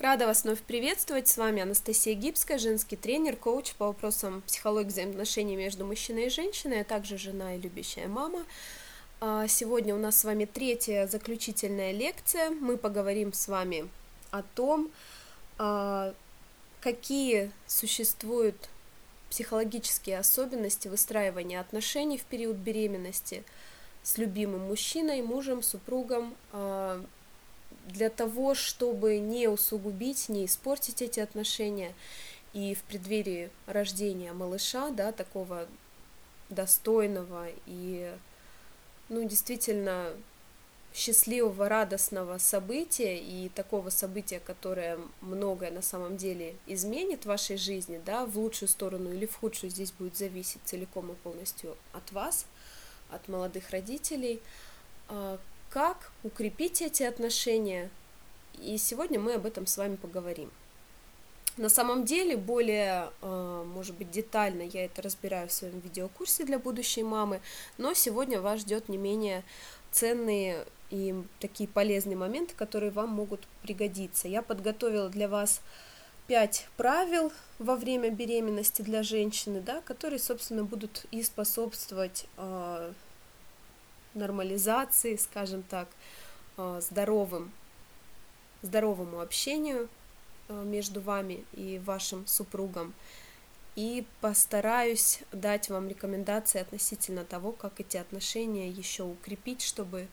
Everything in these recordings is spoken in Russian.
Рада вас вновь приветствовать. С вами Анастасия Гибская, женский тренер, коуч по вопросам психологии взаимоотношений между мужчиной и женщиной, а также жена и любящая мама. А, сегодня у нас с вами третья заключительная лекция. Мы поговорим с вами о том, а, какие существуют психологические особенности выстраивания отношений в период беременности с любимым мужчиной, мужем, супругом, а, для того, чтобы не усугубить, не испортить эти отношения, и в преддверии рождения малыша, да, такого достойного и, ну, действительно счастливого, радостного события и такого события, которое многое на самом деле изменит в вашей жизни, да, в лучшую сторону или в худшую, здесь будет зависеть целиком и полностью от вас, от молодых родителей, а, как укрепить эти отношения. И сегодня мы об этом с вами поговорим. На самом деле, более, э, может быть, детально я это разбираю в своем видеокурсе для будущей мамы, но сегодня вас ждет не менее ценные и такие полезные моменты, которые вам могут пригодиться. Я подготовила для вас пять правил во время беременности для женщины, да, которые, собственно, будут и способствовать э, нормализации, скажем так, э, здоровым, здоровому общению э, между вами и вашим супругом. И постараюсь дать вам рекомендации относительно того, как эти отношения еще укрепить, чтобы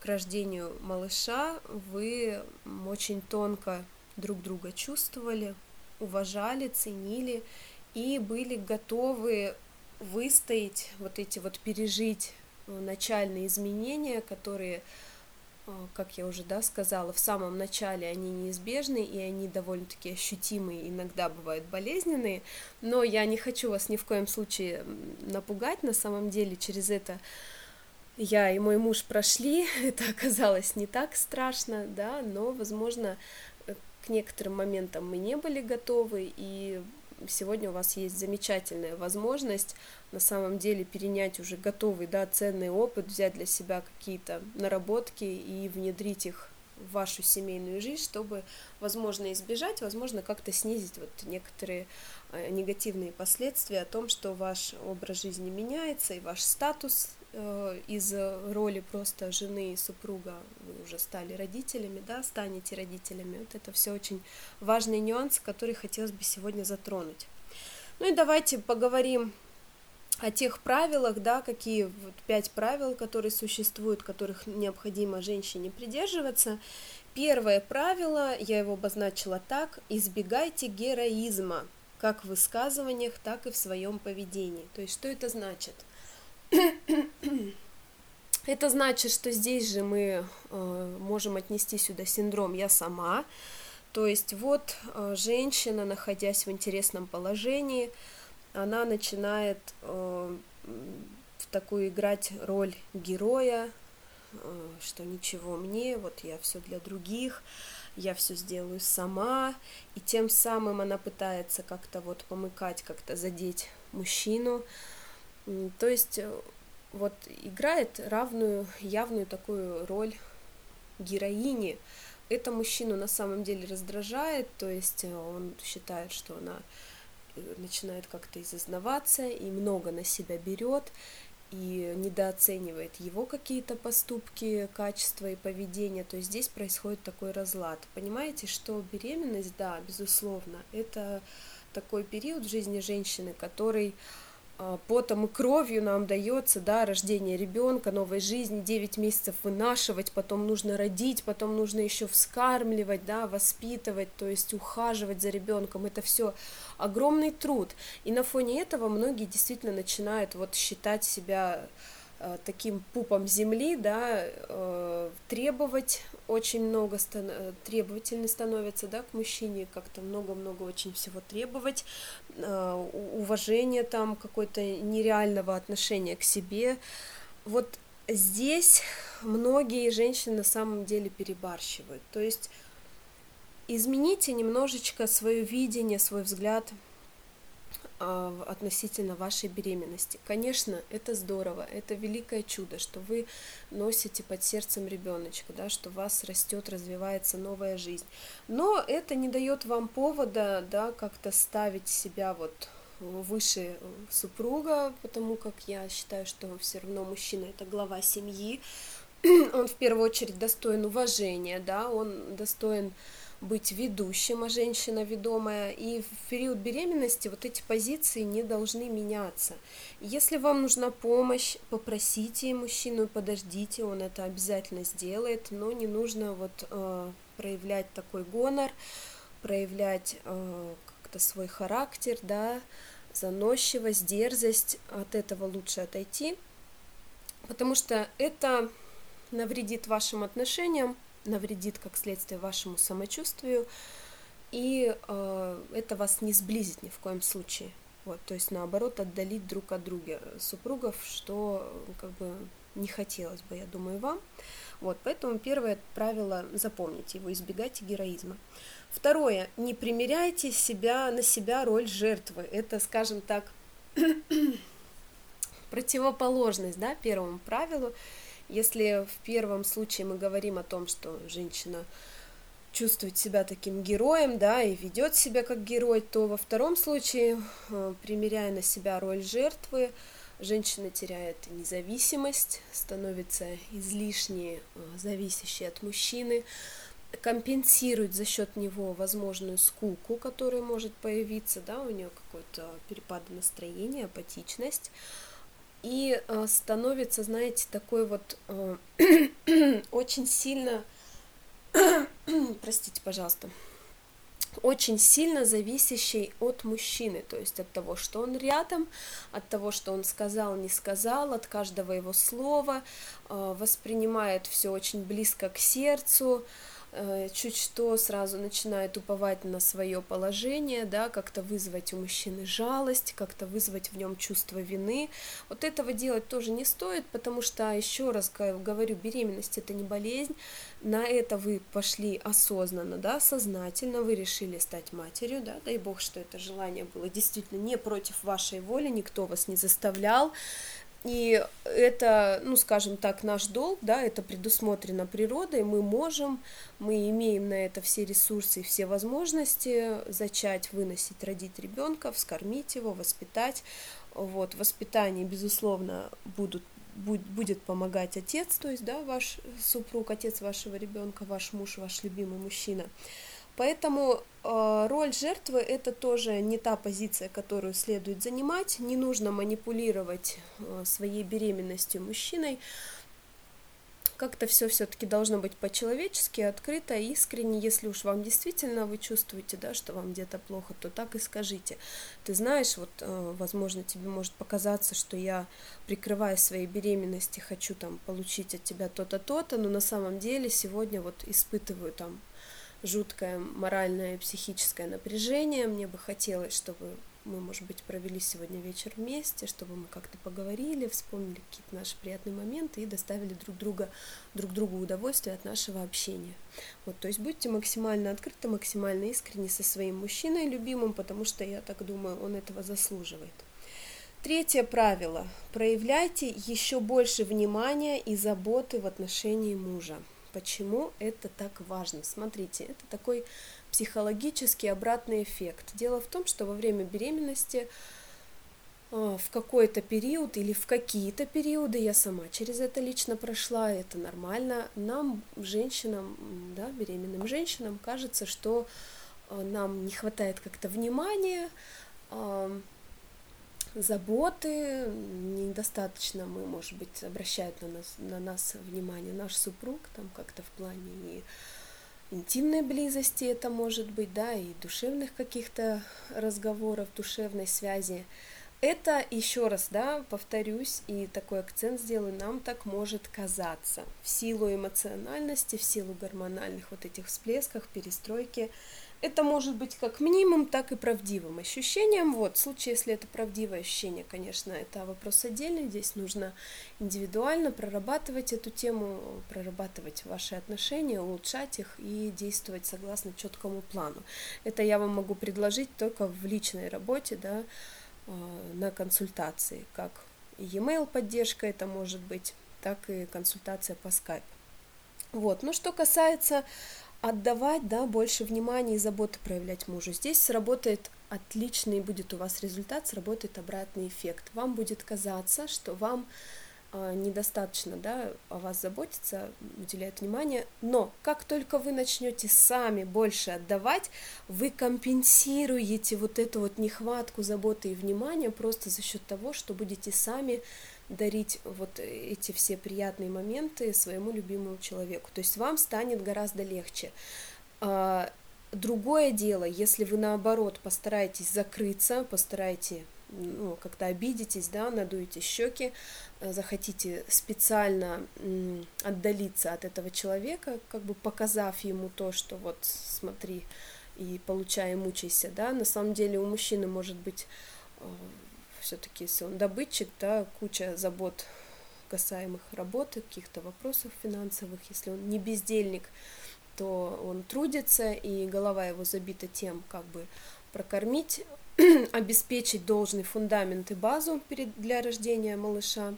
к рождению малыша вы очень тонко друг друга чувствовали, уважали, ценили и были готовы выстоять, вот эти вот пережить начальные изменения, которые, а, как я уже да, сказала, в самом начале они неизбежны, и они довольно-таки ощутимые, иногда бывают болезненные, но я не хочу вас ни в коем случае напугать, на самом деле через это я и мой муж прошли, это оказалось не так страшно, да, но, возможно, э, к некоторым моментам мы не были готовы, и сегодня у вас есть замечательная возможность на самом деле перенять уже готовый, да, ценный опыт, взять для себя какие-то наработки и внедрить их в вашу семейную жизнь, чтобы, возможно, избежать, возможно, как-то снизить вот некоторые э, негативные последствия о том, что ваш образ жизни меняется и ваш статус э, из роли просто жены и супруга вы уже стали родителями, да, станете родителями. Вот это все очень важные нюансы, которые хотелось бы сегодня затронуть. Ну и давайте поговорим о тех правилах, да, какие вот пять правил, которые существуют, которых необходимо женщине придерживаться. Первое правило, я его обозначила так, избегайте героизма, как в высказываниях, так и в своем поведении. То есть, что это значит? Это значит, что здесь же мы э, можем отнести сюда синдром «я сама», то есть вот э, женщина, находясь в интересном положении, она начинает э, в такую играть роль героя, э, что ничего мне, вот я все для других, я все сделаю сама, и тем самым она пытается как-то вот помыкать, как-то задеть мужчину. То есть э, вот играет равную, явную такую роль героини. Это мужчину на самом деле раздражает, то есть э, он считает, что она начинает как-то изознаваться и много на себя берет и недооценивает его какие-то поступки, качества и поведение, то здесь происходит такой разлад. Понимаете, что беременность, да, безусловно, это такой период в жизни женщины, который потом и кровью нам дается, да, рождение ребенка, новой жизни, 9 месяцев вынашивать, потом нужно родить, потом нужно еще вскармливать, да, воспитывать, то есть ухаживать за ребенком, это все огромный труд. И на фоне этого многие действительно начинают вот считать себя Э, таким пупом земли, да, э, требовать очень много, э, требовательны становятся, да, к мужчине, как-то много-много очень всего требовать, уважение там, какое-то нереального отношения к себе. Вот здесь многие женщины на самом деле перебарщивают, то есть измените немножечко свое видение, свой взгляд относительно вашей беременности. Конечно, это здорово, это великое чудо, что вы носите под сердцем ребеночка, да, что у вас растет, развивается новая жизнь. Но это не дает вам повода, да, как-то ставить себя вот выше супруга, потому как я считаю, что все равно мужчина это глава семьи, он в первую очередь достоин уважения, да, он достоин быть ведущим, а женщина ведомая. И в период беременности вот эти позиции не должны меняться. Если вам нужна помощь, попросите мужчину, подождите, он это обязательно сделает, но не нужно вот э, проявлять такой гонор, проявлять э, как-то свой характер, да, заносчивость, дерзость. От этого лучше отойти, потому что это навредит вашим отношениям, навредит как следствие вашему самочувствию, и э, это вас не сблизит ни в коем случае. Вот, то есть наоборот отдалить друг от друга супругов, что как бы не хотелось бы, я думаю, вам. Вот, поэтому первое правило запомните его, избегайте героизма. Второе, не примеряйте себя на себя роль жертвы. Это, скажем так, противоположность, да, первому правилу. Если в первом случае мы говорим о том, что женщина чувствует себя таким героем, да, и ведет себя как герой, то во втором случае, э, примеряя на себя роль жертвы, женщина теряет независимость, становится излишне э, зависящей от мужчины, компенсирует за счет него возможную скуку, которая может появиться, да, у нее какой-то перепад настроения, апатичность, и э, становится, знаете, такой вот э, очень сильно, простите, пожалуйста, очень сильно зависящий от мужчины, то есть от того, что он рядом, от того, что он сказал, не сказал, от каждого его слова, э, воспринимает все очень близко к сердцу, Э, чуть что сразу начинает уповать на свое положение, да, как-то вызвать у мужчины жалость, как-то вызвать в нем чувство вины. Вот этого делать тоже не стоит, потому что, еще раз говорю, беременность это не болезнь, на это вы пошли осознанно, да, сознательно, вы решили стать матерью, да, дай бог, что это желание было действительно не против вашей воли, никто вас не заставлял, и это, ну, скажем так, наш долг, да, это предусмотрено природой, мы можем, мы имеем на это все ресурсы и все возможности зачать, выносить, родить ребенка, вскормить его, воспитать. Вот, воспитание, безусловно, будут будет помогать отец, то есть, да, ваш супруг, отец вашего ребенка, ваш муж, ваш любимый мужчина. Поэтому э, роль жертвы это тоже не та позиция, которую следует занимать. Не нужно манипулировать э, своей беременностью мужчиной. Как-то все все-таки должно быть по-человечески, открыто, искренне. Если уж вам действительно вы чувствуете, да, что вам где-то плохо, то так и скажите. Ты знаешь, вот, э, возможно, тебе может показаться, что я, прикрывая своей беременности, хочу там получить от тебя то-то, то-то, но на самом деле сегодня вот испытываю там жуткое моральное и психическое напряжение. Мне бы хотелось, чтобы мы, может быть, провели сегодня вечер вместе, чтобы мы как-то поговорили, вспомнили какие-то наши приятные моменты и доставили друг, друга, друг другу удовольствие от нашего общения. Вот, то есть будьте максимально открыты, максимально искренни со своим мужчиной любимым, потому что, я так думаю, он этого заслуживает. Третье правило. Проявляйте еще больше внимания и заботы в отношении мужа. Почему это так важно? Смотрите, это такой психологический обратный эффект. Дело в том, что во время беременности а, в какой-то период или в какие-то периоды, я сама через это лично прошла, это нормально, нам, женщинам, да, беременным женщинам, кажется, что а, нам не хватает как-то внимания, заботы, недостаточно мы, может быть, обращает на нас, на нас внимание наш супруг, там как-то в плане и интимной близости это может быть, да, и душевных каких-то разговоров, душевной связи. Это еще раз, да, повторюсь, и такой акцент сделаю, нам так может казаться в силу эмоциональности, в силу гормональных вот этих всплесков, перестройки это может быть как минимум, так и правдивым ощущением. Вот, в случае, если это правдивое ощущение, конечно, это вопрос отдельный. Здесь нужно индивидуально прорабатывать эту тему, прорабатывать ваши отношения, улучшать их и действовать согласно четкому плану. Это я вам могу предложить только в личной работе, да, на консультации, как e-mail поддержка это может быть, так и консультация по скайпу. Вот. Ну, что касается отдавать, да, больше внимания и заботы проявлять мужу, здесь сработает отличный будет у вас результат, сработает обратный эффект. Вам будет казаться, что вам э, недостаточно, да, о вас заботиться, уделяют внимание, но как только вы начнете сами больше отдавать, вы компенсируете вот эту вот нехватку заботы и внимания просто за счет того, что будете сами дарить вот эти все приятные моменты своему любимому человеку. То есть вам станет гораздо легче. А, другое дело, если вы наоборот постараетесь закрыться, постараетесь ну, как-то обидитесь, да, надуете щеки, э, захотите специально отдалиться от этого человека, как бы показав ему то, что вот смотри и получай, мучайся, да, на самом деле у мужчины может быть э, все-таки, если он добытчик, да, куча забот касаемых работы, каких-то вопросов финансовых, если он не бездельник, то он трудится, и голова его забита тем, как бы прокормить, обеспечить должный фундамент и базу для рождения малыша.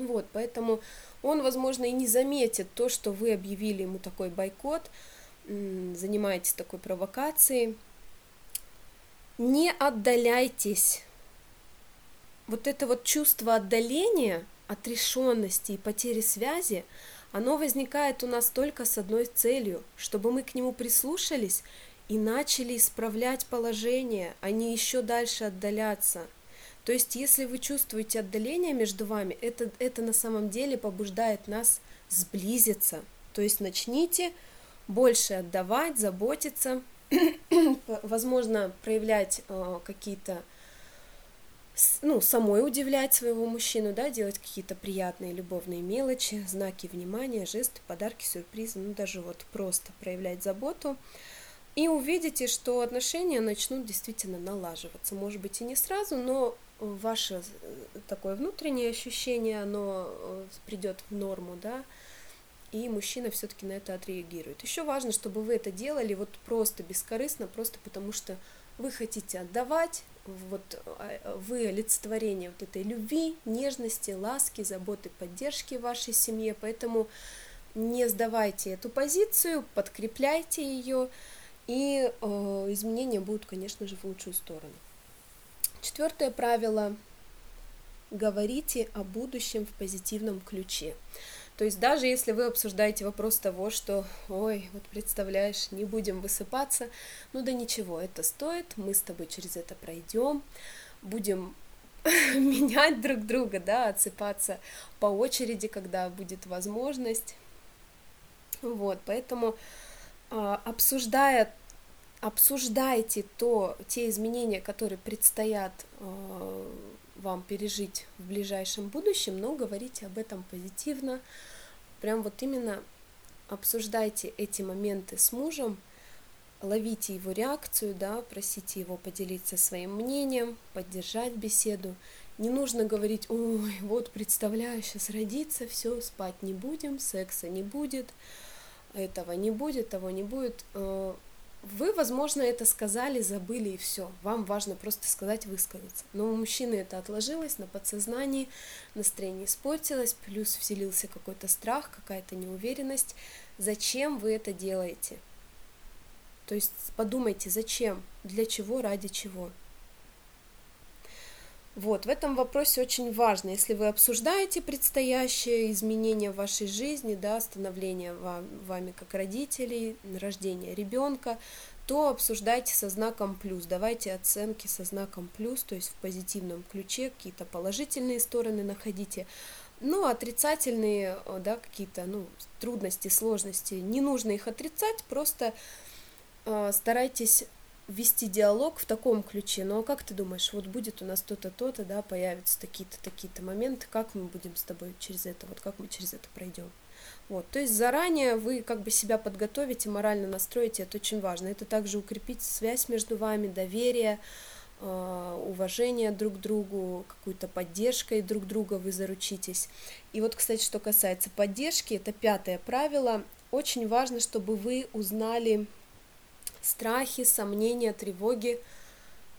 Вот, поэтому он, возможно, и не заметит то, что вы объявили ему такой бойкот, занимаетесь такой провокацией. Не отдаляйтесь вот это вот чувство отдаления, отрешенности и потери связи, оно возникает у нас только с одной целью, чтобы мы к нему прислушались и начали исправлять положение, а не еще дальше отдаляться. То есть, если вы чувствуете отдаление между вами, это, это на самом деле побуждает нас сблизиться. То есть начните больше отдавать, заботиться, возможно, проявлять э, какие-то ну, самой удивлять своего мужчину, да, делать какие-то приятные любовные мелочи, знаки внимания, жесты, подарки, сюрпризы, ну, даже вот просто проявлять заботу. И увидите, что отношения начнут действительно налаживаться. Может быть, и не сразу, но ваше э, такое внутреннее ощущение, оно э, придет в норму, да, и мужчина все-таки на это отреагирует. Еще важно, чтобы вы это делали вот просто бескорыстно, просто потому что вы хотите отдавать, вот а, вы олицетворение вот этой любви, нежности, ласки, заботы, поддержки в вашей семье, поэтому не сдавайте эту позицию, подкрепляйте ее, и э, изменения будут, конечно же, в лучшую сторону. Четвертое правило – говорите о будущем в позитивном ключе. То есть даже если вы обсуждаете вопрос того, что, ой, вот представляешь, не будем высыпаться, ну да ничего, это стоит, мы с тобой через это пройдем, будем менять друг друга, да, отсыпаться по очереди, когда будет возможность. Вот, поэтому а, обсуждая, обсуждайте то, те изменения, которые предстоят а, вам пережить в ближайшем будущем, но говорите об этом позитивно. Прям вот именно обсуждайте эти моменты с мужем, ловите его реакцию, да, просите его поделиться своим мнением, поддержать беседу. Не нужно говорить, ой, вот представляю, сейчас родится, все, спать не будем, секса не будет, этого не будет, того не будет. Вы, возможно, это сказали, забыли и все. Вам важно просто сказать, высказаться. Но у мужчины это отложилось на подсознании, настроение испортилось, плюс вселился какой-то страх, какая-то неуверенность. Зачем вы это делаете? То есть подумайте, зачем, для чего, ради чего. Вот, в этом вопросе очень важно, если вы обсуждаете предстоящее изменение в вашей жизни, да, становление вам, вами как родителей, рождение ребенка, то обсуждайте со знаком плюс, давайте оценки со знаком плюс, то есть в позитивном ключе какие-то положительные стороны находите, ну, отрицательные, да, какие-то, ну, трудности, сложности, не нужно их отрицать, просто э, старайтесь вести диалог в таком ключе. А как ты думаешь, вот будет у нас то-то, то-то, да, появятся такие-то, такие-то моменты, как мы будем с тобой через это, вот как мы через это пройдем. Вот, то есть заранее вы как бы себя подготовите, морально настроите, это очень важно. Это также укрепить связь между вами, доверие, а, уважение друг к другу, какую-то поддержкой друг друга вы заручитесь. И вот, кстати, что касается поддержки, это пятое правило. Очень важно, чтобы вы узнали страхи, сомнения, тревоги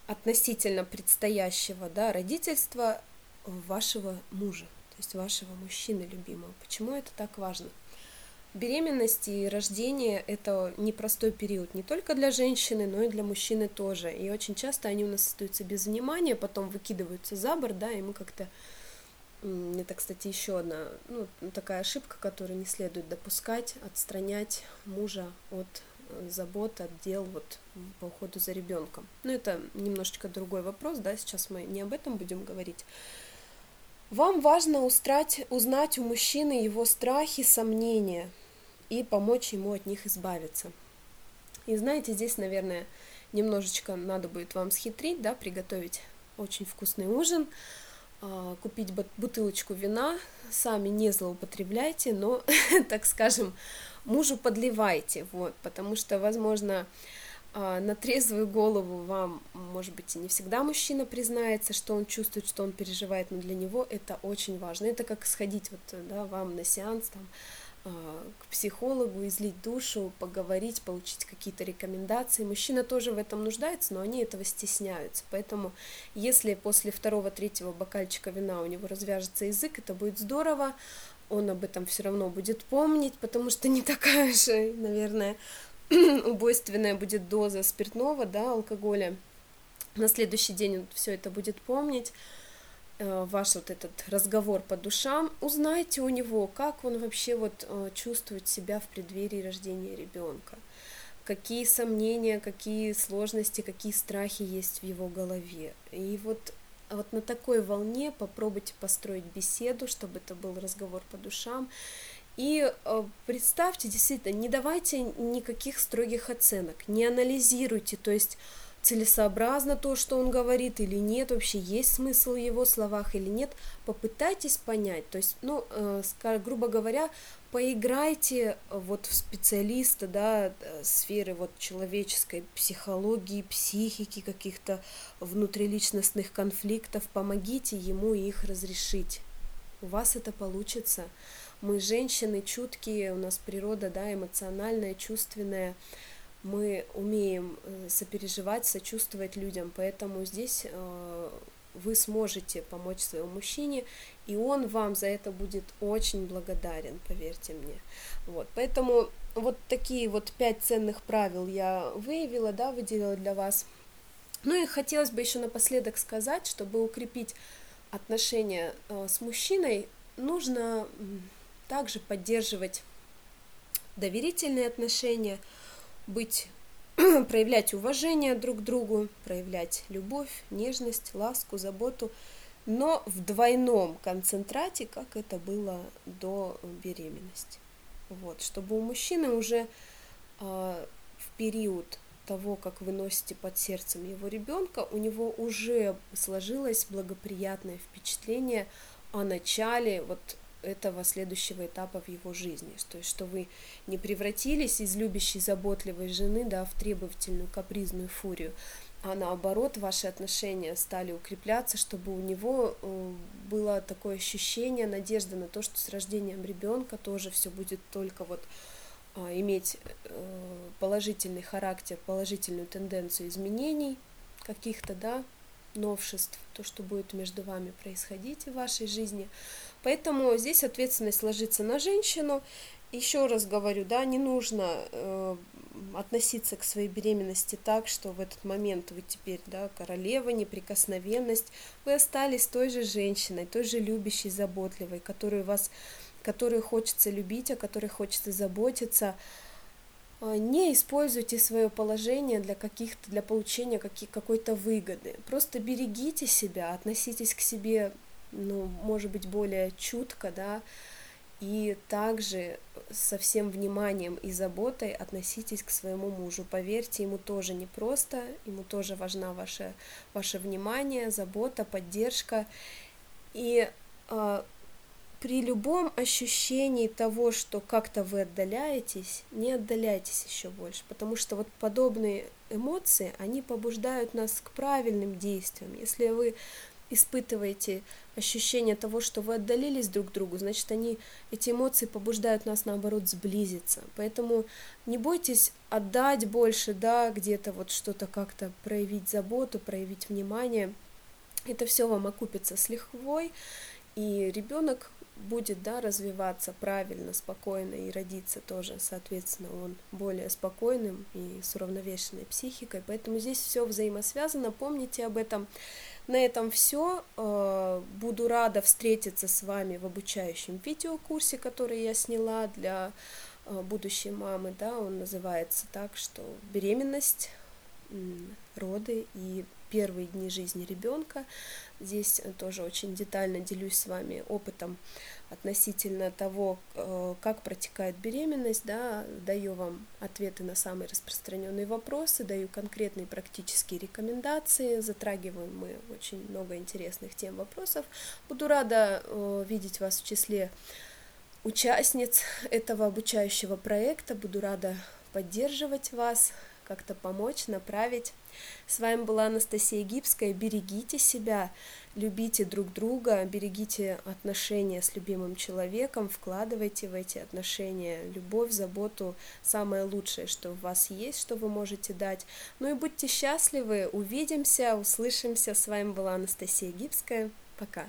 относительно предстоящего да, родительства вашего мужа, то есть вашего мужчины любимого. Почему это так важно? Беременность и рождение – это непростой период не только для женщины, но и для мужчины тоже. И очень часто они у нас остаются без внимания, потом выкидываются за борт, да, и мы как-то это, кстати, еще одна ну, такая ошибка, которую не следует допускать, отстранять мужа от забот, от дел вот, по уходу за ребенком. Но это немножечко другой вопрос, да, сейчас мы не об этом будем говорить. Вам важно устрать, узнать у мужчины его страхи, сомнения и помочь ему от них избавиться. И знаете, здесь, наверное, немножечко надо будет вам схитрить, да, приготовить очень вкусный ужин, купить бутылочку вина, сами не злоупотребляйте, но, так скажем, мужу подливайте, вот, потому что, возможно, а, на трезвую голову вам, может быть, и не всегда мужчина признается, что он чувствует, что он переживает, но для него это очень важно. Это как сходить вот, да, вам на сеанс, там, а, к психологу, излить душу, поговорить, получить какие-то рекомендации. Мужчина тоже в этом нуждается, но они этого стесняются. Поэтому, если после второго-третьего бокальчика вина у него развяжется язык, это будет здорово. Он об этом все равно будет помнить, потому что не такая же, наверное, убойственная будет доза спиртного, да, алкоголя. На следующий день он все это будет помнить. Э, ваш вот этот разговор по душам, узнайте у него, как он вообще вот э, чувствует себя в преддверии рождения ребенка, какие сомнения, какие сложности, какие страхи есть в его голове. И вот вот на такой волне попробуйте построить беседу, чтобы это был разговор по душам. И э, представьте, действительно, не давайте никаких строгих оценок, не анализируйте, то есть целесообразно то, что он говорит или нет, вообще есть смысл в его словах или нет, попытайтесь понять, то есть, ну, э, грубо говоря, поиграйте вот в специалиста, да, э, сферы вот человеческой психологии, психики, каких-то внутриличностных конфликтов, помогите ему их разрешить. У вас это получится. Мы женщины чуткие, у нас природа, да, эмоциональная, чувственная, мы умеем э, сопереживать, сочувствовать людям, поэтому здесь э, вы сможете помочь своему мужчине, и он вам за это будет очень благодарен, поверьте мне. Вот, поэтому вот такие вот пять ценных правил я выявила, да, выделила для вас. Ну и хотелось бы еще напоследок сказать, чтобы укрепить отношения э, с мужчиной, нужно также поддерживать доверительные отношения – быть, проявлять уважение друг к другу, проявлять любовь, нежность, ласку, заботу, но в двойном концентрате, как это было до беременности. Вот, чтобы у мужчины уже э, в период того, как вы носите под сердцем его ребенка, у него уже сложилось благоприятное впечатление о начале вот этого следующего этапа в его жизни. То есть, что вы не превратились из любящей, заботливой жены да, в требовательную, капризную фурию, а наоборот, ваши отношения стали укрепляться, чтобы у него э, было такое ощущение, надежда на то, что с рождением ребенка тоже все будет только вот а, иметь э, положительный характер, положительную тенденцию изменений каких-то, да, новшеств, то, что будет между вами происходить в вашей жизни. Поэтому здесь ответственность ложится на женщину. Еще раз говорю, да, не нужно э, относиться к своей беременности так, что в этот момент вы теперь, да, королева, неприкосновенность, вы остались той же женщиной, той же любящей, заботливой, которую вас, которую хочется любить, о которой хочется заботиться. Э, не используйте свое положение для каких-то, для получения каких, какой-то выгоды. Просто берегите себя, относитесь к себе ну, может быть, более чутко, да, и также со всем вниманием и заботой относитесь к своему мужу. Поверьте, ему тоже непросто, ему тоже важна ваше, ваше внимание, забота, поддержка. И э, при любом ощущении того, что как-то вы отдаляетесь, не отдаляйтесь еще больше, потому что вот подобные эмоции, они побуждают нас к правильным действиям. Если вы испытываете ощущение того, что вы отдалились друг к другу, значит, они, эти эмоции побуждают нас, наоборот, сблизиться. Поэтому не бойтесь отдать больше, да, где-то вот что-то как-то проявить заботу, проявить внимание. Это все вам окупится с лихвой, и ребенок будет да, развиваться правильно, спокойно и родиться тоже, соответственно, он более спокойным и с уравновешенной психикой. Поэтому здесь все взаимосвязано, помните об этом. На этом все. Э, буду рада встретиться с вами в обучающем видеокурсе, который я сняла для э, будущей мамы. Да, он называется так, что беременность, роды и первые дни жизни ребенка. Здесь тоже очень детально делюсь с вами опытом относительно того, э, как протекает беременность, да, даю вам ответы на самые распространенные вопросы, даю конкретные практические рекомендации, затрагиваем мы очень много интересных тем вопросов. Буду рада э, видеть вас в числе участниц этого обучающего проекта, буду рада поддерживать вас, как-то помочь, направить. С вами была Анастасия Гибская. Берегите себя, любите друг друга, берегите отношения с любимым человеком, вкладывайте в эти отношения любовь, заботу, самое лучшее, что у вас есть, что вы можете дать. Ну и будьте счастливы, увидимся, услышимся. С вами была Анастасия Гибская. Пока.